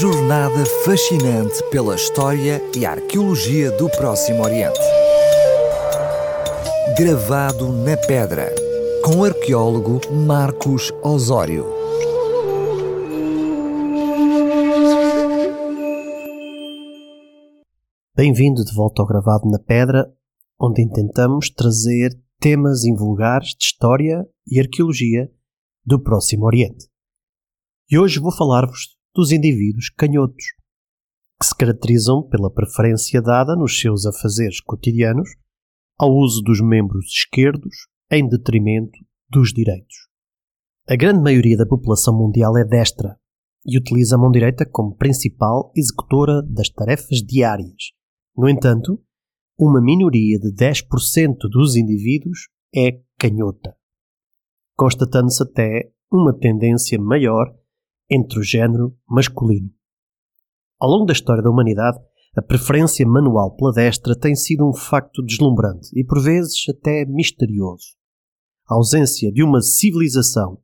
jornada fascinante pela história e arqueologia do Próximo Oriente. Gravado na pedra, com o arqueólogo Marcos Osório. Bem-vindo de volta ao Gravado na Pedra, onde intentamos trazer temas invulgares de história e arqueologia do Próximo Oriente. E hoje vou falar-vos dos indivíduos canhotos, que se caracterizam pela preferência dada nos seus afazeres cotidianos ao uso dos membros esquerdos em detrimento dos direitos. A grande maioria da população mundial é destra e utiliza a mão direita como principal executora das tarefas diárias. No entanto, uma minoria de 10% dos indivíduos é canhota, constatando-se até uma tendência maior entre o género masculino. Ao longo da história da humanidade, a preferência manual pela destra tem sido um facto deslumbrante e por vezes até misterioso. A ausência de uma civilização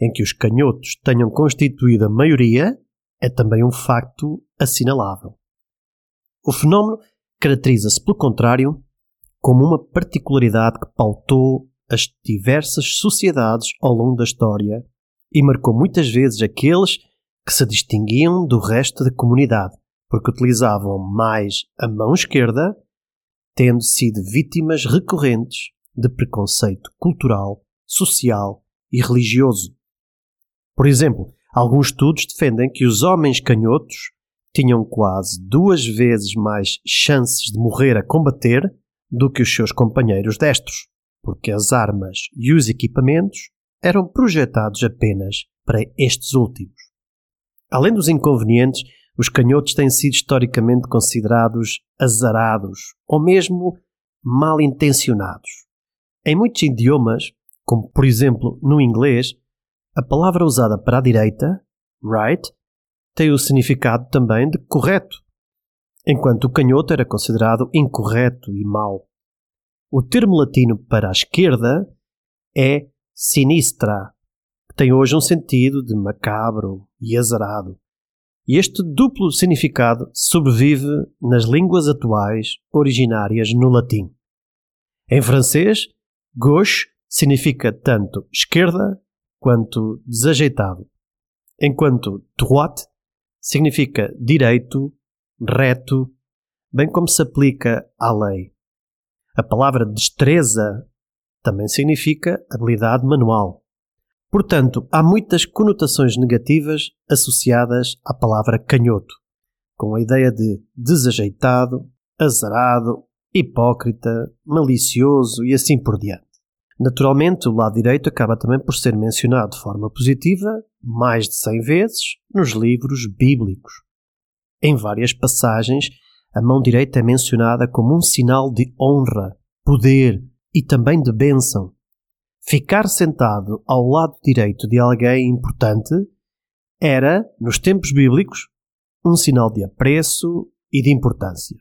em que os canhotos tenham constituído a maioria é também um facto assinalável. O fenómeno caracteriza-se, pelo contrário, como uma particularidade que pautou as diversas sociedades ao longo da história e marcou muitas vezes aqueles que se distinguiam do resto da comunidade, porque utilizavam mais a mão esquerda, tendo sido vítimas recorrentes de preconceito cultural, social e religioso. Por exemplo, alguns estudos defendem que os homens canhotos tinham quase duas vezes mais chances de morrer a combater do que os seus companheiros destros, porque as armas e os equipamentos eram projetados apenas para estes últimos. Além dos inconvenientes, os canhotos têm sido historicamente considerados azarados ou mesmo mal intencionados. Em muitos idiomas, como por exemplo no inglês, a palavra usada para a direita, right, tem o significado também de correto, enquanto o canhoto era considerado incorreto e mau. O termo latino para a esquerda é sinistra, que tem hoje um sentido de macabro e azarado. E este duplo significado sobrevive nas línguas atuais originárias no latim. Em francês, gauche significa tanto esquerda quanto desajeitado, enquanto droite significa direito, reto, bem como se aplica à lei. A palavra destreza também significa habilidade manual. Portanto, há muitas conotações negativas associadas à palavra canhoto, com a ideia de desajeitado, azarado, hipócrita, malicioso e assim por diante. Naturalmente, o lado direito acaba também por ser mencionado de forma positiva mais de 100 vezes nos livros bíblicos. Em várias passagens, a mão direita é mencionada como um sinal de honra, poder, e também de bênção. Ficar sentado ao lado direito de alguém importante era, nos tempos bíblicos, um sinal de apreço e de importância.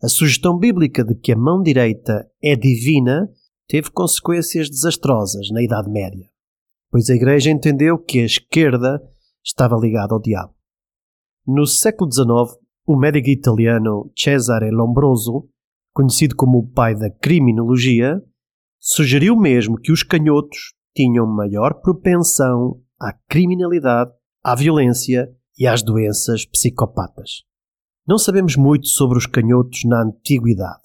A sugestão bíblica de que a mão direita é divina teve consequências desastrosas na Idade Média, pois a Igreja entendeu que a esquerda estava ligada ao diabo. No século XIX, o médico italiano Cesare Lombroso conhecido como o pai da criminologia, sugeriu mesmo que os canhotos tinham maior propensão à criminalidade, à violência e às doenças psicopatas. Não sabemos muito sobre os canhotos na antiguidade,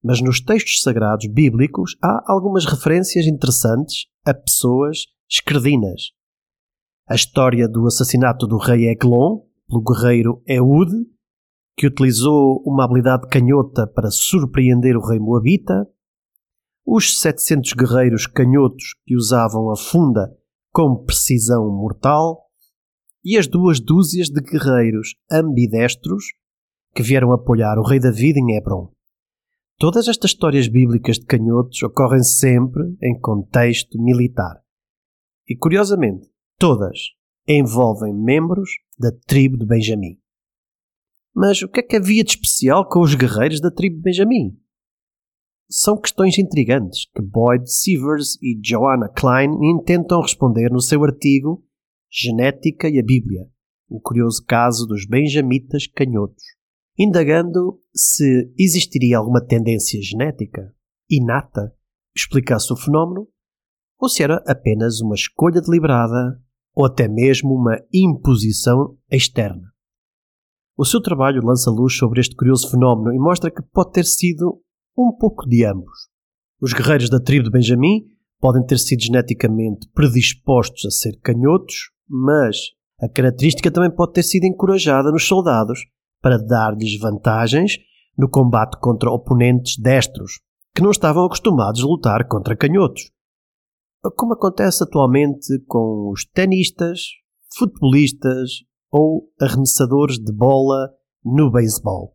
mas nos textos sagrados bíblicos há algumas referências interessantes a pessoas esquerdinas. A história do assassinato do rei Eglon pelo guerreiro Eude que utilizou uma habilidade canhota para surpreender o rei Moabita, os 700 guerreiros canhotos que usavam a funda com precisão mortal e as duas dúzias de guerreiros ambidestros que vieram apoiar o rei David em Hebron. Todas estas histórias bíblicas de canhotos ocorrem sempre em contexto militar. E curiosamente, todas envolvem membros da tribo de Benjamim. Mas o que é que havia de especial com os guerreiros da tribo de Benjamim? São questões intrigantes que Boyd Sievers e Joanna Klein intentam responder no seu artigo Genética e a Bíblia, o curioso caso dos benjamitas canhotos, indagando se existiria alguma tendência genética inata que explicasse o fenómeno ou se era apenas uma escolha deliberada ou até mesmo uma imposição externa. O seu trabalho lança luz sobre este curioso fenómeno e mostra que pode ter sido um pouco de ambos. Os guerreiros da tribo de Benjamim podem ter sido geneticamente predispostos a ser canhotos, mas a característica também pode ter sido encorajada nos soldados para dar-lhes vantagens no combate contra oponentes destros, que não estavam acostumados a lutar contra canhotos como acontece atualmente com os tenistas, futebolistas ou arremessadores de bola no beisebol.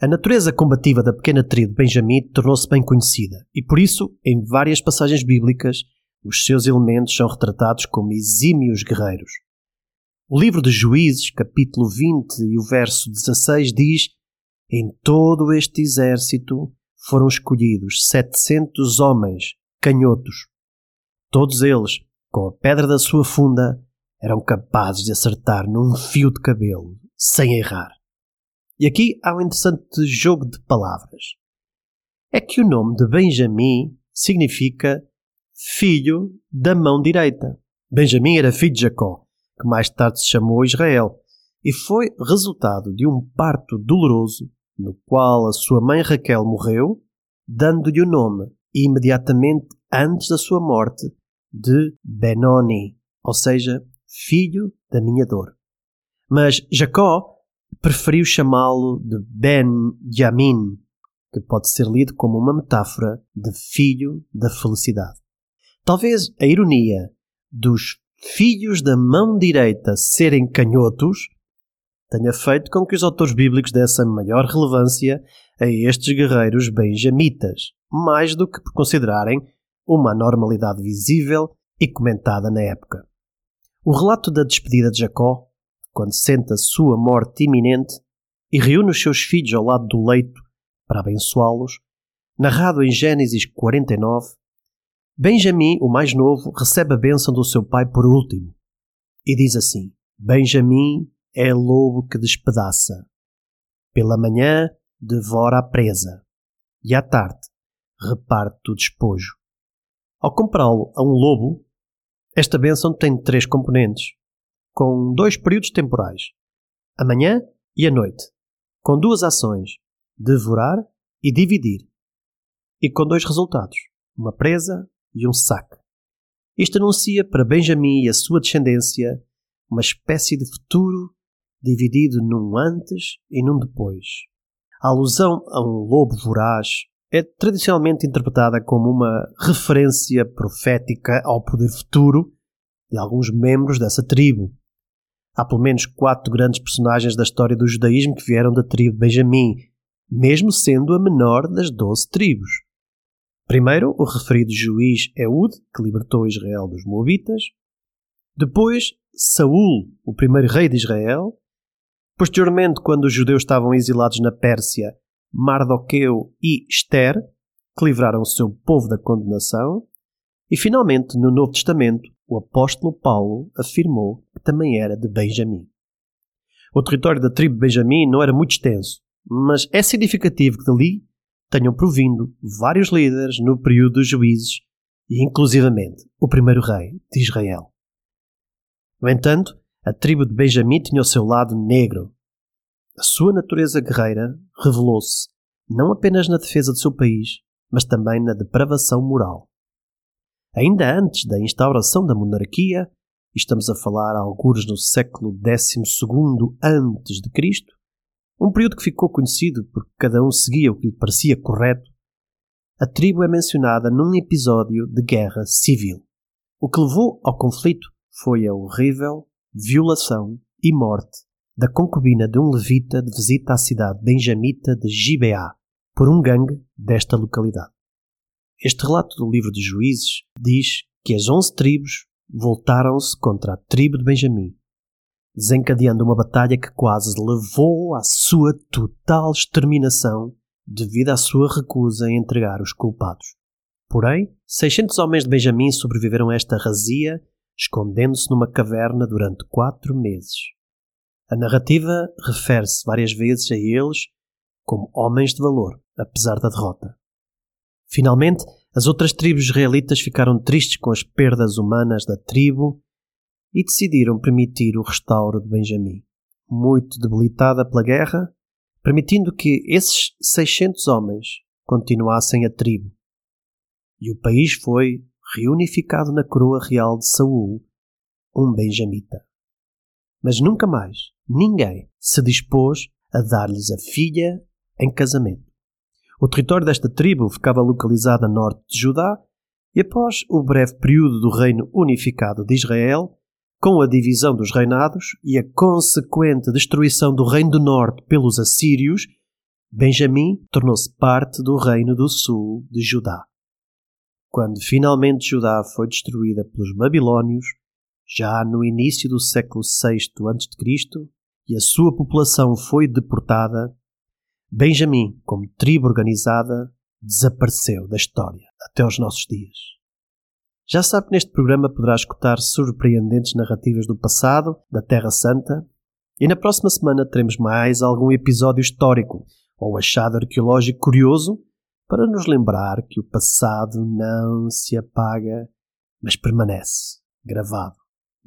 A natureza combativa da pequena tribo de Benjamim tornou-se bem conhecida e, por isso, em várias passagens bíblicas, os seus elementos são retratados como exímios guerreiros. O livro de Juízes, capítulo 20 e o verso 16 diz: Em todo este exército foram escolhidos setecentos homens canhotos Todos eles, com a pedra da sua funda, eram capazes de acertar num fio de cabelo, sem errar. E aqui há um interessante jogo de palavras. É que o nome de Benjamim significa filho da mão direita. Benjamim era filho de Jacó, que mais tarde se chamou Israel, e foi resultado de um parto doloroso no qual a sua mãe Raquel morreu, dando-lhe o nome imediatamente antes da sua morte de Benoni, ou seja, filho da minha dor. Mas Jacó preferiu chamá-lo de Ben-Yamin, que pode ser lido como uma metáfora de filho da felicidade. Talvez a ironia dos filhos da mão direita serem canhotos tenha feito com que os autores bíblicos dessem maior relevância a estes guerreiros benjamitas, mais do que por considerarem uma anormalidade visível e comentada na época. O relato da despedida de Jacó, quando sente a sua morte iminente e reúne os seus filhos ao lado do leito para abençoá-los, narrado em Gênesis 49, Benjamim, o mais novo, recebe a bênção do seu pai por último e diz assim: Benjamim é lobo que despedaça. Pela manhã devora a presa e à tarde reparte o despojo. Ao compará-lo a um lobo, esta bênção tem três componentes, com dois períodos temporais, a manhã e a noite, com duas ações, devorar e dividir, e com dois resultados, uma presa e um saque. Isto anuncia para Benjamim e a sua descendência uma espécie de futuro dividido num antes e num depois. A alusão a um lobo voraz é tradicionalmente interpretada como uma referência profética ao poder futuro de alguns membros dessa tribo. Há pelo menos quatro grandes personagens da história do judaísmo que vieram da tribo de Benjamim, mesmo sendo a menor das doze tribos. Primeiro, o referido juiz Eud, que libertou Israel dos Moabitas. Depois, Saul, o primeiro rei de Israel. Posteriormente, quando os judeus estavam exilados na Pérsia, Mardoqueu e Esther, que livraram o seu povo da condenação, e finalmente, no Novo Testamento, o apóstolo Paulo afirmou que também era de Benjamim. O território da tribo de Benjamim não era muito extenso, mas é significativo que dali tenham provindo vários líderes no período dos juízes e, inclusivamente, o primeiro rei de Israel. No entanto, a tribo de Benjamim tinha o seu lado negro, a sua natureza guerreira revelou-se não apenas na defesa do seu país, mas também na depravação moral. Ainda antes da instauração da monarquia, estamos a falar alguns no século XII antes de Cristo, um período que ficou conhecido porque cada um seguia o que lhe parecia correto, a tribo é mencionada num episódio de guerra civil. O que levou ao conflito foi a horrível violação e morte da concubina de um levita de visita à cidade benjamita de Gibeá, por um gangue desta localidade. Este relato do livro de Juízes diz que as onze tribos voltaram-se contra a tribo de Benjamim, desencadeando uma batalha que quase levou à sua total exterminação devido à sua recusa em entregar os culpados. Porém, 600 homens de Benjamim sobreviveram a esta razia, escondendo-se numa caverna durante quatro meses. A narrativa refere-se várias vezes a eles como homens de valor, apesar da derrota. Finalmente, as outras tribos israelitas ficaram tristes com as perdas humanas da tribo e decidiram permitir o restauro de Benjamim, muito debilitada pela guerra, permitindo que esses 600 homens continuassem a tribo. E o país foi reunificado na coroa real de Saul, um benjamita. Mas nunca mais ninguém se dispôs a dar-lhes a filha em casamento. O território desta tribo ficava localizado a norte de Judá, e após o breve período do reino unificado de Israel, com a divisão dos reinados e a consequente destruição do Reino do Norte pelos assírios, Benjamim tornou-se parte do Reino do Sul de Judá. Quando finalmente Judá foi destruída pelos babilônios, já no início do século VI a.C., e a sua população foi deportada, Benjamim, como tribo organizada, desapareceu da história até os nossos dias. Já sabe que neste programa poderá escutar surpreendentes narrativas do passado, da Terra Santa, e na próxima semana teremos mais algum episódio histórico ou achado arqueológico curioso para nos lembrar que o passado não se apaga, mas permanece gravado